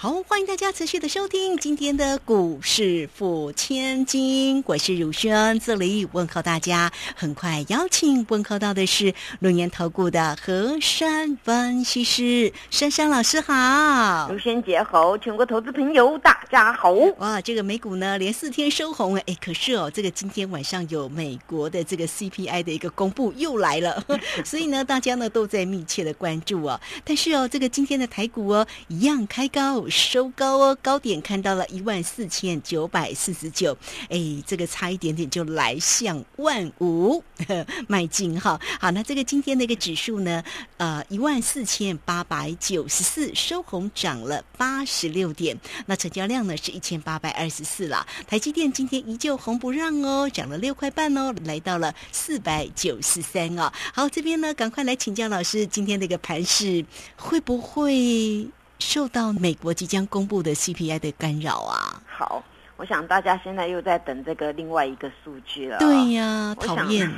好，欢迎大家持续的收听今天的股市付千金，我是汝轩，这里问候大家。很快邀请问候到的是龙岩投顾的何山分析师，珊珊老师好。汝轩姐好，全国投资朋友大家好。哇，这个美股呢连四天收红哎，可是哦，这个今天晚上有美国的这个 CPI 的一个公布又来了，所以呢大家呢都在密切的关注哦。但是哦，这个今天的台股哦一样开高。收高哦，高点看到了一万四千九百四十九，哎，这个差一点点就来向万五 迈进哈。好，那这个今天的一个指数呢，呃，一万四千八百九十四，收红涨了八十六点。那成交量呢是一千八百二十四了。台积电今天依旧红不让哦，涨了六块半哦，来到了四百九十三哦。好，这边呢，赶快来请教老师，今天的一个盘势会不会？受到美国即将公布的 CPI 的干扰啊！好，我想大家现在又在等这个另外一个数据了。对呀，讨厌！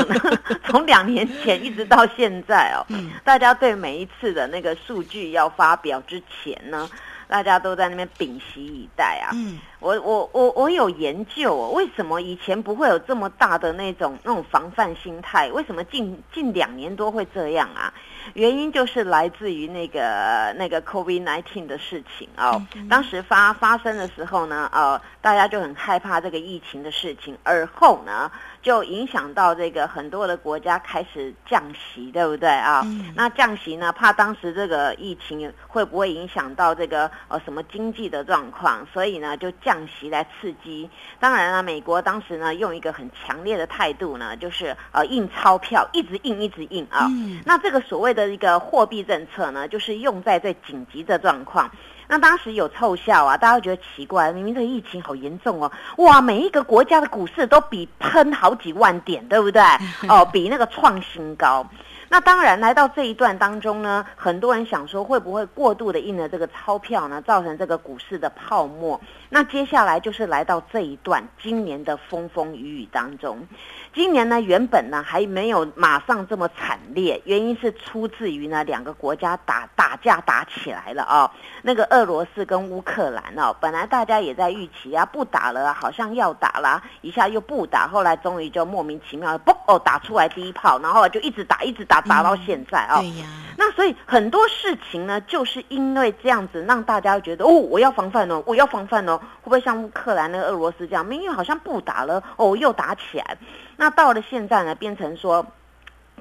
从两年前一直到现在哦，大家对每一次的那个数据要发表之前呢，大家都在那边屏息以待啊。嗯，我我我我有研究，哦为什么以前不会有这么大的那种那种防范心态？为什么近近两年多会这样啊？原因就是来自于那个那个 COVID nineteen 的事情哦，当时发发生的时候呢，呃，大家就很害怕这个疫情的事情，而后呢。就影响到这个很多的国家开始降息，对不对啊？那降息呢，怕当时这个疫情会不会影响到这个呃什么经济的状况，所以呢就降息来刺激。当然了，美国当时呢用一个很强烈的态度呢，就是呃印钞票，一直印一直印啊。那这个所谓的一个货币政策呢，就是用在最紧急的状况。那当时有凑效啊，大家觉得奇怪，明明这个疫情好严重哦，哇，每一个国家的股市都比喷好几万点，对不对？哦，比那个创新高。那当然，来到这一段当中呢，很多人想说，会不会过度的印了这个钞票呢，造成这个股市的泡沫？那接下来就是来到这一段今年的风风雨雨当中。今年呢，原本呢还没有马上这么惨烈，原因是出自于呢两个国家打打架打起来了啊。那个俄罗斯跟乌克兰哦，本来大家也在预期啊，不打了，好像要打了，一下又不打，后来终于就莫名其妙嘣哦打出来第一炮，然后就一直打一直打打到现在啊。对呀。那所以很多事情呢，就是因为这样子让大家觉得哦，我要防范哦，我要防范哦，会不会像乌克兰那个俄罗斯这样，明明好像不打了哦，又打起来？那到了现在呢，变成说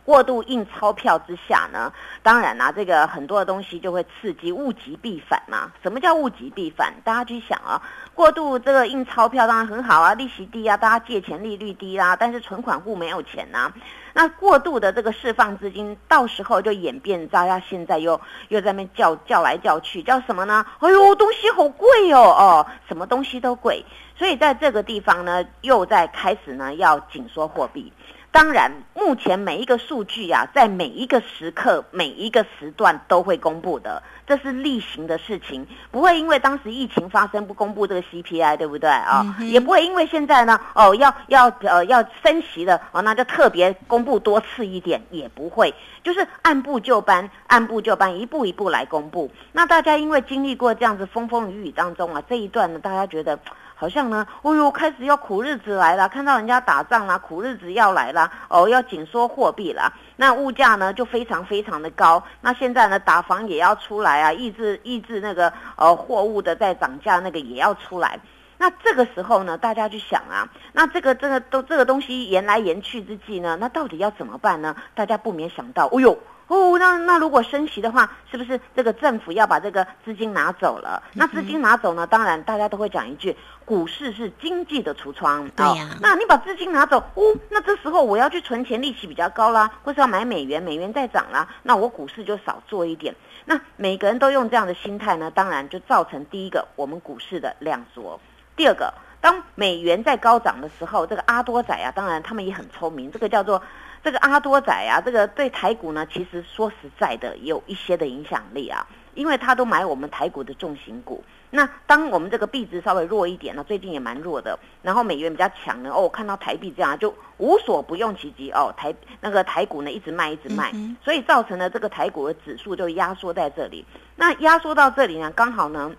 过度印钞票之下呢，当然啦，这个很多的东西就会刺激物极必反嘛。什么叫物极必反？大家去想啊，过度这个印钞票当然很好啊，利息低啊，大家借钱利率低啦，但是存款户没有钱呐。那过度的这个释放资金，到时候就演变，到他现在又又在那叫叫来叫去，叫什么呢？哎呦，东西好贵哦，哦，什么东西都贵。所以在这个地方呢，又在开始呢要紧缩货币。当然，目前每一个数据呀，在每一个时刻、每一个时段都会公布的，这是例行的事情，不会因为当时疫情发生不公布这个 CPI，对不对啊？也不会因为现在呢，哦，要要呃要升息了哦，那就特别公布多次一点，也不会，就是按部就班，按部就班，一步一步来公布。那大家因为经历过这样子风风雨雨当中啊，这一段呢，大家觉得。好像呢，哦呦，开始要苦日子来了，看到人家打仗啦，苦日子要来了，哦，要紧缩货币了，那物价呢就非常非常的高。那现在呢，打房也要出来啊，抑制抑制那个呃货物的在涨价，那个也要出来。那这个时候呢，大家就想啊，那这个这个都这个东西延来延去之际呢，那到底要怎么办呢？大家不免想到，哦呦。哦，那那如果升息的话，是不是这个政府要把这个资金拿走了？那资金拿走呢？当然，大家都会讲一句：股市是经济的橱窗。对呀。那你把资金拿走，哦，那这时候我要去存钱，利息比较高啦，或是要买美元，美元在涨啦，那我股市就少做一点。那每个人都用这样的心态呢，当然就造成第一个我们股市的量缩。第二个，当美元在高涨的时候，这个阿多仔啊，当然他们也很聪明，这个叫做。这个阿多仔啊，这个对台股呢，其实说实在的，有一些的影响力啊，因为他都买我们台股的重型股。那当我们这个币值稍微弱一点呢，最近也蛮弱的，然后美元比较强呢，哦，看到台币这样就无所不用其极哦，台那个台股呢一直卖一直卖，所以造成了这个台股的指数就压缩在这里。那压缩到这里呢，刚好呢，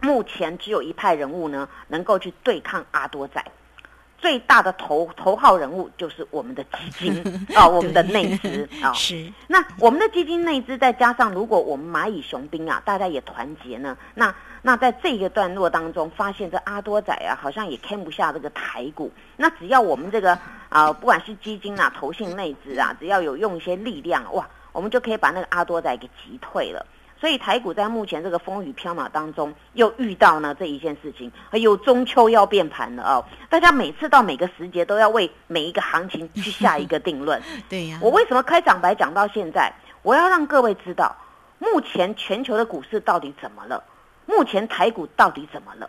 目前只有一派人物呢能够去对抗阿多仔。最大的头头号人物就是我们的基金 啊，我们的内资啊。是。那我们的基金内资再加上，如果我们蚂蚁雄兵啊，大家也团结呢，那那在这个段落当中，发现这阿多仔啊，好像也看不下这个台股。那只要我们这个啊，不管是基金啊、投信内资啊，只要有用一些力量，哇，我们就可以把那个阿多仔给击退了。所以台股在目前这个风雨飘渺当中，又遇到呢这一件事情，还有中秋要变盘了哦。大家每次到每个时节都要为每一个行情去下一个定论。对呀。我为什么开场白讲到现在？我要让各位知道，目前全球的股市到底怎么了？目前台股到底怎么了？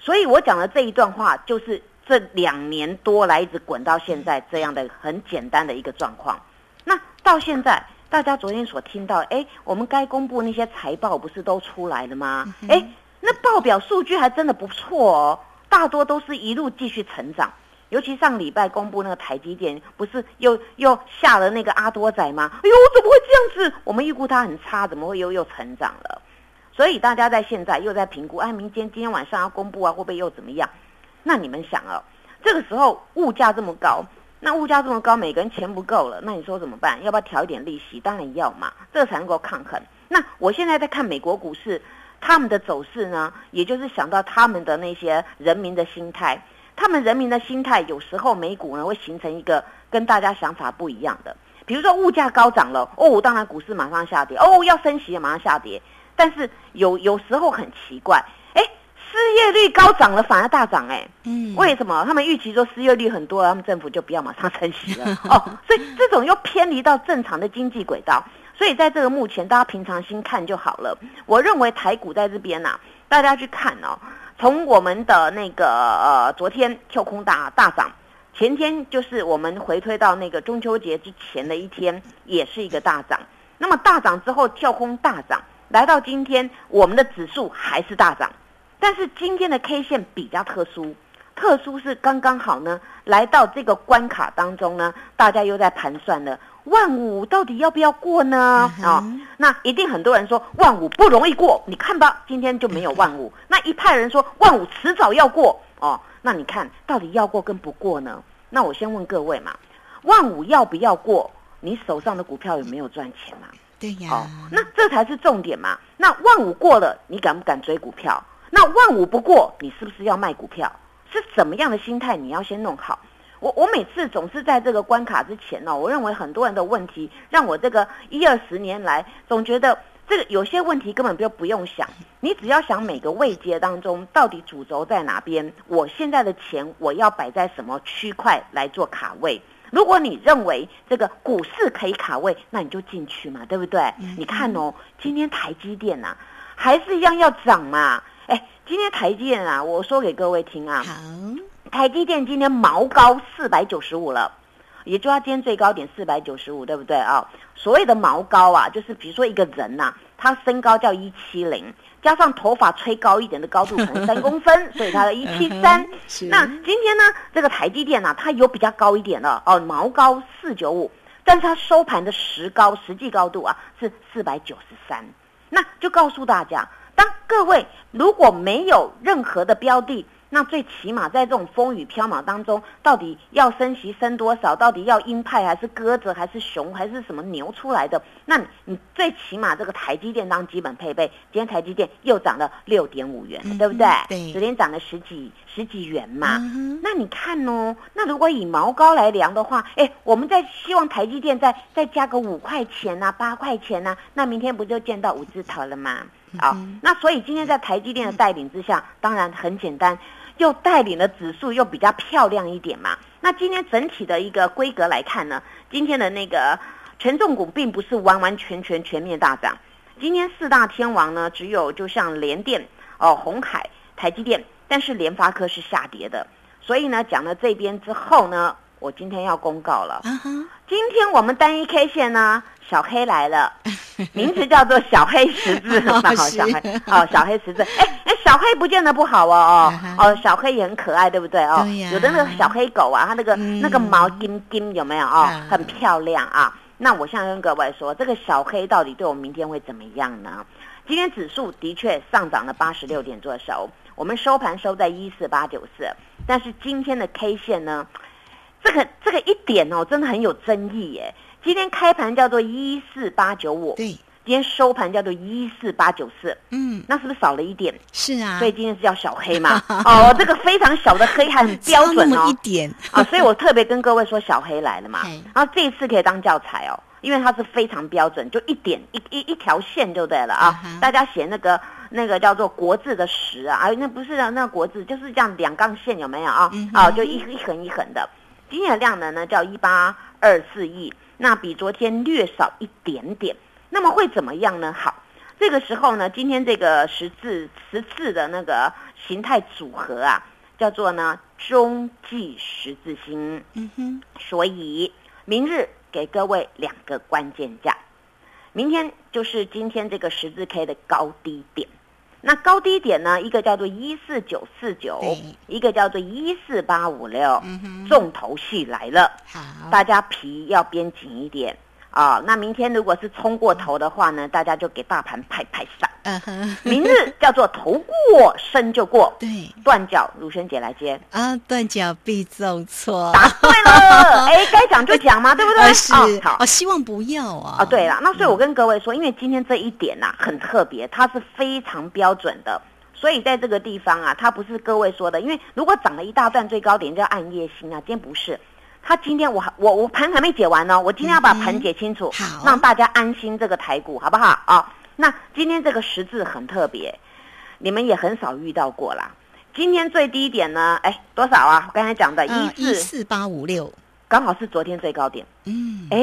所以我讲的这一段话，就是这两年多来一直滚到现在这样的很简单的一个状况。那到现在。大家昨天所听到，哎，我们该公布那些财报不是都出来了吗？哎，那报表数据还真的不错哦，大多都是一路继续成长。尤其上礼拜公布那个台积电，不是又又下了那个阿多仔吗？哎呦，怎么会这样子？我们预估它很差，怎么会又又成长了？所以大家在现在又在评估，哎，明天今天晚上要公布啊，会不会又怎么样？那你们想啊，这个时候物价这么高。那物价这么高，每个人钱不够了，那你说怎么办？要不要调一点利息？当然要嘛，这才能够抗衡。那我现在在看美国股市，他们的走势呢，也就是想到他们的那些人民的心态，他们人民的心态有时候美股呢会形成一个跟大家想法不一样的。比如说物价高涨了，哦，当然股市马上下跌，哦，要升息马上下跌。但是有有时候很奇怪。失业率高涨了，反而大涨哎，嗯，为什么？他们预期说失业率很多，他们政府就不要马上升息了 哦，所以这种又偏离到正常的经济轨道，所以在这个目前，大家平常心看就好了。我认为台股在这边呐，大家去看哦，从我们的那个呃昨天跳空大大涨，前天就是我们回推到那个中秋节之前的一天，也是一个大涨。那么大涨之后跳空大涨，来到今天，我们的指数还是大涨。但是今天的 K 线比较特殊，特殊是刚刚好呢，来到这个关卡当中呢，大家又在盘算了，万五到底要不要过呢？啊，那一定很多人说万五不容易过，你看吧，今天就没有万五。那一派人说万五迟早要过哦，那你看到底要过跟不过呢？那我先问各位嘛，万五要不要过？你手上的股票有没有赚钱嘛？对呀，那这才是重点嘛。那万五过了，你敢不敢追股票？那万五不过，你是不是要卖股票？是怎么样的心态？你要先弄好。我我每次总是在这个关卡之前呢，我认为很多人的问题，让我这个一二十年来总觉得这个有些问题根本就不用想，你只要想每个位阶当中到底主轴在哪边，我现在的钱我要摆在什么区块来做卡位。如果你认为这个股市可以卡位，那你就进去嘛，对不对？你看哦，今天台积电呐，还是一样要涨嘛。哎，今天台积电啊，我说给各位听啊，好，台积电今天毛高四百九十五了，也就它今天最高点四百九十五，对不对啊？所谓的毛高啊，就是比如说一个人呐，他身高叫一七零，加上头发吹高一点的高度可能 三公分，所以他的一七三。那今天呢，这个台积电呐，它有比较高一点的哦，毛高四九五，但是它收盘的实高实际高度啊是四百九十三，那就告诉大家。当各位如果没有任何的标的，那最起码在这种风雨飘渺当中，到底要升息升多少？到底要鹰派还是鸽子还是熊还是什么牛出来的？那你最起码这个台积电当基本配备，今天台积电又涨了六点五元，对不对？对，昨天涨了十几十几元嘛。那你看哦，那如果以毛高来量的话，哎，我们在希望台积电再再加个五块钱呐，八块钱呐，那明天不就见到五字头了吗？好，那所以今天在台积电的带领之下，当然很简单，又带领的指数又比较漂亮一点嘛。那今天整体的一个规格来看呢，今天的那个权重股并不是完完全全全面大涨。今天四大天王呢，只有就像联电、哦红海、台积电，但是联发科是下跌的。所以呢，讲了这边之后呢，我今天要公告了，今天我们单一 K 线呢，小黑来了，名字叫做小黑十字，好，小黑，哦，小黑十字，哎哎，小黑不见得不好哦，哦，哦，小黑也很可爱，对不对？哦？有的那个小黑狗啊，它那个、嗯。那个毛金金有没有？哦啊？很漂亮啊。那我现在跟各位说，这个小黑到底对我们明天会怎么样呢？今天指数的确上涨了八十六点做收，我们收盘收在一四八九四，但是今天的 K 线呢，这个这个一点哦，真的很有争议耶。今天开盘叫做一四八九五，对，今天收盘叫做一四八九四，嗯，那是不是少了一点？是啊，所以今天是叫小黑嘛？哦，这个非常小的黑还很标准哦一。点，啊，所以我特别跟各位说，小黑来了嘛嘿，然后这一次可以当教材哦，因为它是非常标准，就一点一一一条线就对了啊。大家写那个那个叫做国字的十啊，啊，那不是那个国字，就是这样两杠线有没有啊？啊，就一一横一横的。今天的量能呢叫一八二四亿，那比昨天略少一点点。那么会怎么样呢？好，这个时候呢，今天这个十字十字的那个形态组合啊，叫做呢中继十字星。嗯哼，所以明日给各位两个关键价，明天就是今天这个十字 K 的高低点。那高低点呢，一个叫做一四九四九，一个叫做一四八五六，重头戏来了，好，大家皮要编紧一点啊、那明天如果是冲过头的话呢，大家就给大盘拍拍手。嗯哼，明日叫做头过身就过，对。断脚，如萱姐来接。啊，断脚必中错，答对了，哎，该讲就讲嘛，对不对？啊是。哦好。哦，希望不要啊，啊，对了，那所以我跟各位说，因为今天这一点呐、很特别，它是非常标准的，所以在这个地方啊，它不是各位说的，因为如果涨了一大段最高点叫暗夜星啊，今天不是。它今天我还我我盘还没解完呢，我今天要把盘解清楚，让大家安心这个台股好不好啊？那今天这个十字很特别，你们也很少遇到过啦。今天最低点呢，哎，多少啊？我刚才讲的嗯一四，一四八五六，刚好是昨天最高点。嗯，哎，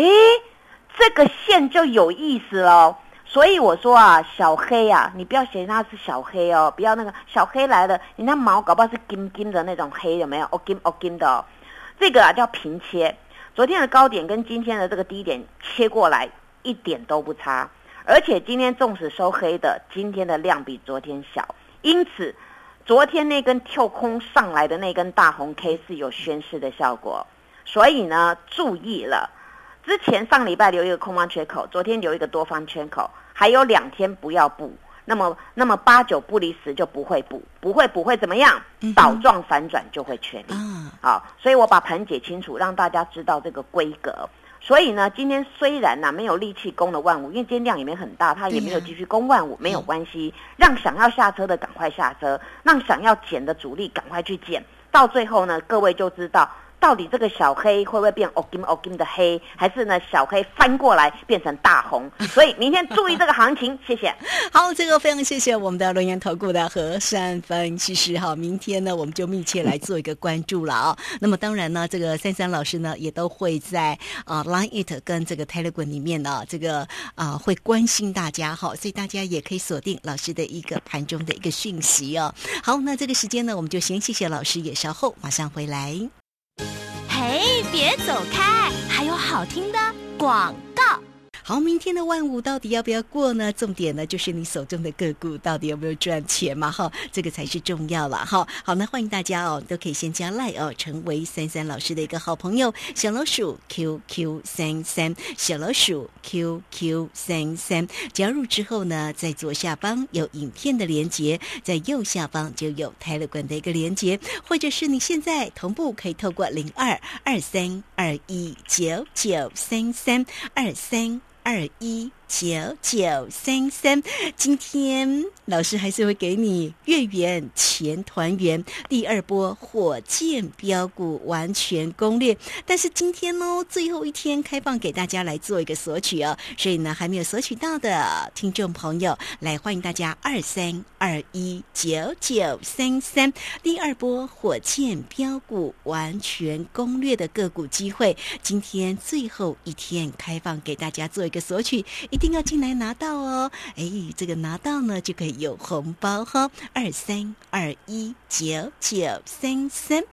这个线就有意思喽。所以我说啊，小黑啊，你不要嫌它是小黑哦，不要那个小黑来了，你那毛搞不好是金金的那种黑，有没有？哦金哦金的哦，这个啊叫平切。昨天的高点跟今天的这个低点切过来一点都不差，而且今天纵使收黑的，今天的量比昨天小，因此昨天那根跳空上来的那根大红 K 是有宣示的效果，所以呢，注意了。之前上礼拜留一个空方缺口，昨天留一个多方缺口，还有两天不要补。那么，那么八九不离十就不会补，不会补会怎么样？倒状反转就会确立。啊，好，所以我把盘解清楚，让大家知道这个规格。所以呢，今天虽然呢、没有力气攻了万五，因为今天量也没很大，它也没有继续攻万五，没有关系。让想要下车的赶快下车，让想要减的主力赶快去减。到最后呢，各位就知道到底这个小黑会不会变 o g i m o g i m 的黑，还是呢小黑翻过来变成大红？所以明天注意这个行情，谢谢。好，这个非常谢谢我们的轮研投顾的和善分析师哈，明天呢我们就密切来做一个关注了啊、那么当然呢，这个三三老师呢也都会在啊、Line It 跟这个 Telegram 里面呢，这个啊、会关心大家哈，所以大家也可以锁定老师的一个盘中的一个讯息哦。好，那这个时间呢，我们就先谢谢老师，也稍后马上回来。嘿，别走开，还有好听的广。好，明天的万五到底要不要过呢？重点呢就是你手中的个股到底有没有赚钱嘛？哈，这个才是重要了哈。好，那欢迎大家哦，都可以先加赖哦，成为三三老师的一个好朋友，小老鼠 QQ 三三，小老鼠 QQ 三三。加入之后呢，在左下方有影片的连接，在右下方就有泰勒管的一个连接，或者是你现在同步可以透过零二二三二一九九三三二三。二一。九九三三，今天老师还是会给你月圆前团圆第二波火箭标股完全攻略。但是今天呢，最后一天开放给大家来做一个索取哦，所以呢，还没有索取到的听众朋友，来欢迎大家二三二一九九三三第二波火箭标股完全攻略的个股机会，今天最后一天开放给大家做一个索取，一定要进来拿到哦。哎，这个拿到呢就可以有红包哈，二三二一九九三三。